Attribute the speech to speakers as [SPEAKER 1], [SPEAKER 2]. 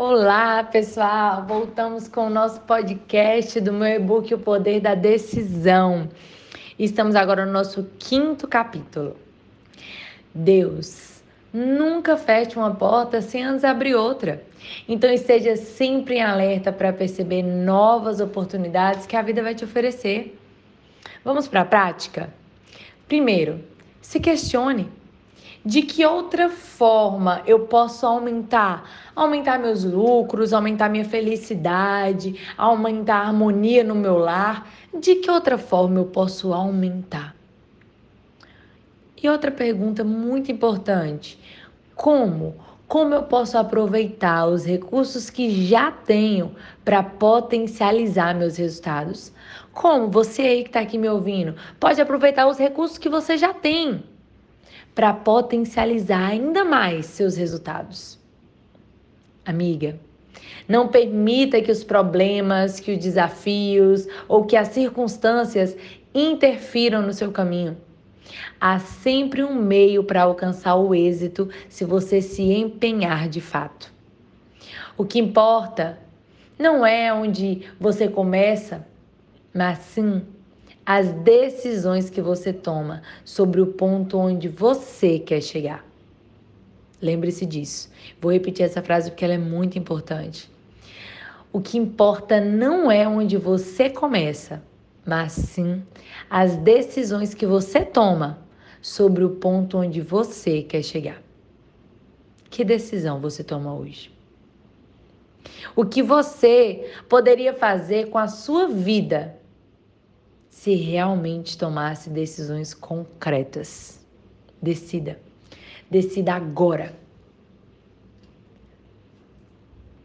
[SPEAKER 1] Olá, pessoal! Voltamos com o nosso podcast do meu e-book O Poder da Decisão. Estamos agora no nosso quinto capítulo. Deus nunca fecha uma porta sem antes abrir outra. Então esteja sempre em alerta para perceber novas oportunidades que a vida vai te oferecer. Vamos para a prática? Primeiro, se questione. De que outra forma eu posso aumentar? Aumentar meus lucros, aumentar minha felicidade, aumentar a harmonia no meu lar? De que outra forma eu posso aumentar? E outra pergunta muito importante: como? Como eu posso aproveitar os recursos que já tenho para potencializar meus resultados? Como você aí que está aqui me ouvindo pode aproveitar os recursos que você já tem? Para potencializar ainda mais seus resultados. Amiga, não permita que os problemas, que os desafios ou que as circunstâncias interfiram no seu caminho. Há sempre um meio para alcançar o êxito se você se empenhar de fato. O que importa não é onde você começa, mas sim as decisões que você toma sobre o ponto onde você quer chegar. Lembre-se disso. Vou repetir essa frase porque ela é muito importante. O que importa não é onde você começa, mas sim as decisões que você toma sobre o ponto onde você quer chegar. Que decisão você toma hoje? O que você poderia fazer com a sua vida se realmente tomasse decisões concretas. Decida. Decida agora.